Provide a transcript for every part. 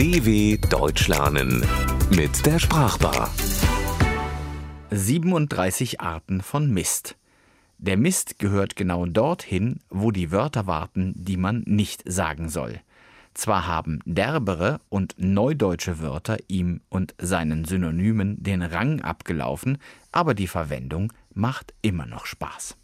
DW Deutsch lernen mit der Sprachbar. 37 Arten von Mist. Der Mist gehört genau dorthin, wo die Wörter warten, die man nicht sagen soll. Zwar haben derbere und neudeutsche Wörter ihm und seinen Synonymen den Rang abgelaufen, aber die Verwendung macht immer noch Spaß.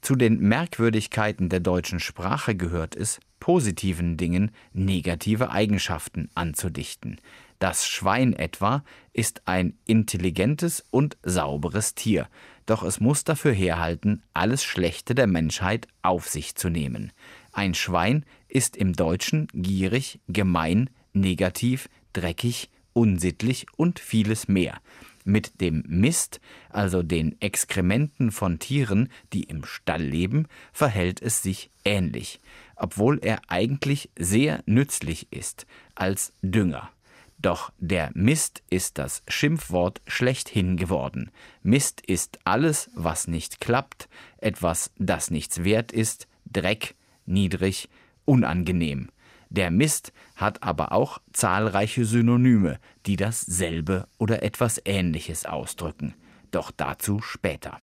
Zu den Merkwürdigkeiten der deutschen Sprache gehört es, positiven Dingen negative Eigenschaften anzudichten. Das Schwein etwa ist ein intelligentes und sauberes Tier, doch es muss dafür herhalten, alles Schlechte der Menschheit auf sich zu nehmen. Ein Schwein ist im Deutschen gierig, gemein, negativ, dreckig, unsittlich und vieles mehr. Mit dem Mist, also den Exkrementen von Tieren, die im Stall leben, verhält es sich ähnlich, obwohl er eigentlich sehr nützlich ist als Dünger. Doch der Mist ist das Schimpfwort schlechthin geworden. Mist ist alles, was nicht klappt, etwas, das nichts wert ist, Dreck, niedrig, unangenehm. Der Mist hat aber auch zahlreiche Synonyme, die dasselbe oder etwas Ähnliches ausdrücken. Doch dazu später.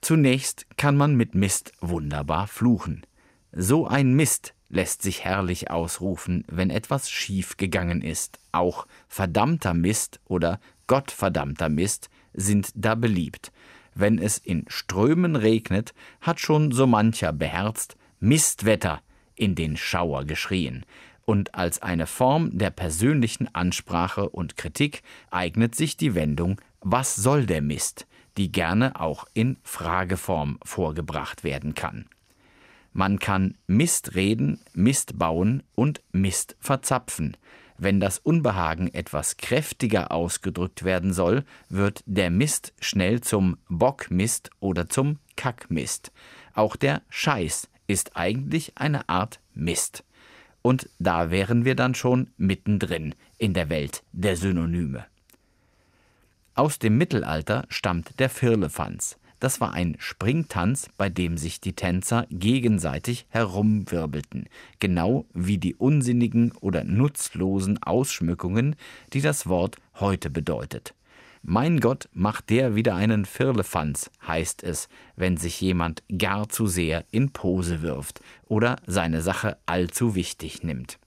Zunächst kann man mit Mist wunderbar fluchen. So ein Mist lässt sich herrlich ausrufen, wenn etwas schief gegangen ist. Auch verdammter Mist oder Gottverdammter Mist sind da beliebt. Wenn es in Strömen regnet, hat schon so mancher beherzt Mistwetter in den Schauer geschrien. Und als eine Form der persönlichen Ansprache und Kritik eignet sich die Wendung Was soll der Mist, die gerne auch in Frageform vorgebracht werden kann. Man kann Mist reden, Mist bauen und Mist verzapfen. Wenn das Unbehagen etwas kräftiger ausgedrückt werden soll, wird der Mist schnell zum Bockmist oder zum Kackmist. Auch der Scheiß ist eigentlich eine Art Mist. Und da wären wir dann schon mittendrin in der Welt der Synonyme. Aus dem Mittelalter stammt der Firlefanz. Das war ein Springtanz, bei dem sich die Tänzer gegenseitig herumwirbelten, genau wie die unsinnigen oder nutzlosen Ausschmückungen, die das Wort heute bedeutet. Mein Gott, macht der wieder einen Firlefanz, heißt es, wenn sich jemand gar zu sehr in Pose wirft oder seine Sache allzu wichtig nimmt.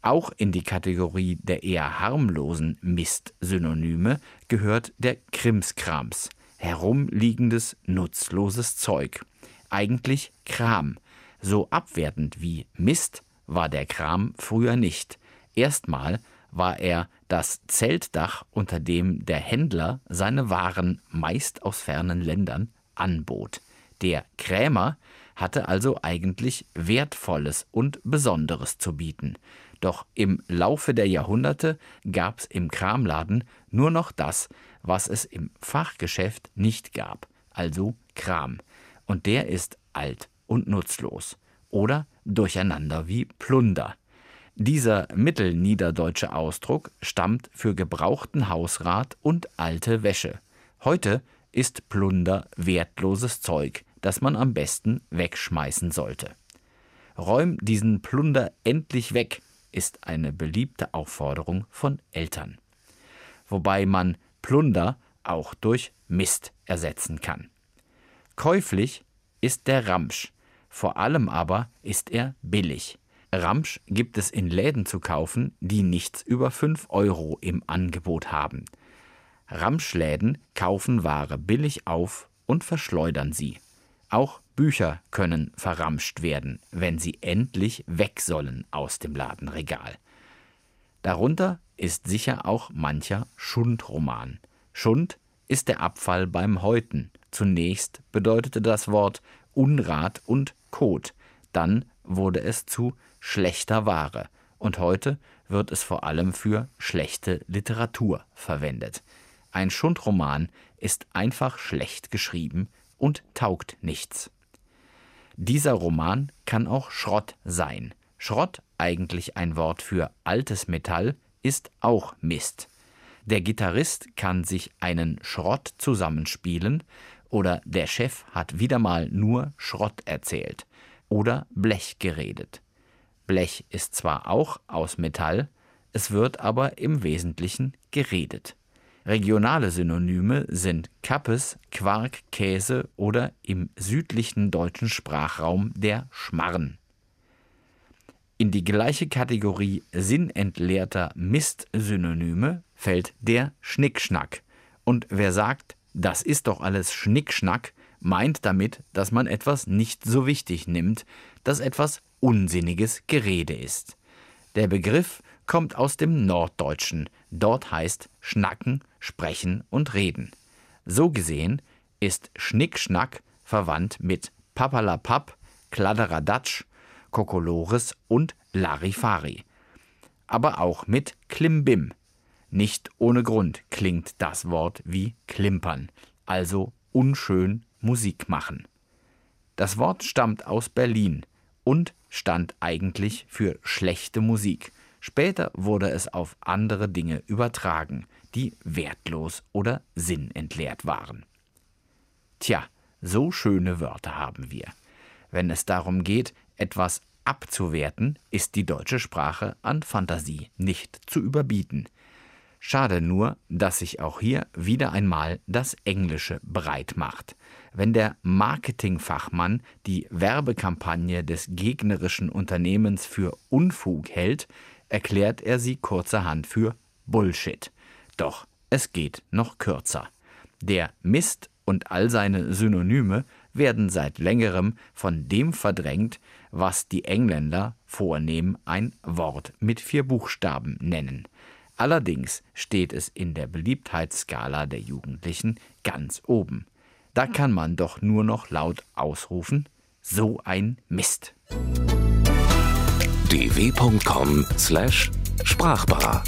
Auch in die Kategorie der eher harmlosen Mist-Synonyme gehört der Krimskrams – herumliegendes, nutzloses Zeug. Eigentlich Kram. So abwertend wie Mist war der Kram früher nicht. Erstmal war er das Zeltdach, unter dem der Händler seine Waren meist aus fernen Ländern anbot. Der Krämer hatte also eigentlich Wertvolles und Besonderes zu bieten. Doch im Laufe der Jahrhunderte gab's im Kramladen nur noch das, was es im Fachgeschäft nicht gab, also Kram. Und der ist alt und nutzlos oder durcheinander wie Plunder. Dieser mittelniederdeutsche Ausdruck stammt für gebrauchten Hausrat und alte Wäsche. Heute ist Plunder wertloses Zeug, das man am besten wegschmeißen sollte. Räum diesen Plunder endlich weg, ist eine beliebte Aufforderung von Eltern. Wobei man Plunder auch durch Mist ersetzen kann. Käuflich ist der Ramsch, vor allem aber ist er billig. Ramsch gibt es in Läden zu kaufen, die nichts über 5 Euro im Angebot haben. Ramschläden kaufen Ware billig auf und verschleudern sie. Auch Bücher können verramscht werden, wenn sie endlich weg sollen aus dem Ladenregal. Darunter ist sicher auch mancher Schundroman. Schund ist der Abfall beim Häuten. Zunächst bedeutete das Wort Unrat und Kot, dann wurde es zu schlechter Ware und heute wird es vor allem für schlechte Literatur verwendet. Ein Schundroman ist einfach schlecht geschrieben und taugt nichts. Dieser Roman kann auch Schrott sein. Schrott, eigentlich ein Wort für altes Metall, ist auch Mist. Der Gitarrist kann sich einen Schrott zusammenspielen oder der Chef hat wieder mal nur Schrott erzählt oder Blech geredet. Blech ist zwar auch aus Metall, es wird aber im Wesentlichen geredet. Regionale Synonyme sind Kappes, Quark, Käse oder im südlichen deutschen Sprachraum der Schmarren. In die gleiche Kategorie sinnentleerter Mistsynonyme fällt der Schnickschnack. Und wer sagt, das ist doch alles Schnickschnack, meint damit, dass man etwas nicht so wichtig nimmt, dass etwas unsinniges Gerede ist. Der Begriff kommt aus dem Norddeutschen. Dort heißt Schnacken, Sprechen und Reden. So gesehen ist Schnickschnack verwandt mit Papalapap, Kladderadatsch, Kokolores und Larifari. Aber auch mit Klimbim. Nicht ohne Grund klingt das Wort wie klimpern, also unschön Musik machen. Das Wort stammt aus Berlin und stand eigentlich für schlechte Musik. Später wurde es auf andere Dinge übertragen, die wertlos oder sinnentleert waren. Tja, so schöne Wörter haben wir. Wenn es darum geht, etwas abzuwerten, ist die deutsche Sprache an Fantasie nicht zu überbieten. Schade nur, dass sich auch hier wieder einmal das Englische breit macht. Wenn der Marketingfachmann die Werbekampagne des gegnerischen Unternehmens für Unfug hält, erklärt er sie kurzerhand für Bullshit. Doch es geht noch kürzer. Der Mist und all seine Synonyme werden seit längerem von dem verdrängt, was die Engländer vornehm ein Wort mit vier Buchstaben nennen. Allerdings steht es in der Beliebtheitsskala der Jugendlichen ganz oben. Da kann man doch nur noch laut ausrufen, so ein Mist. dw.com/sprachbar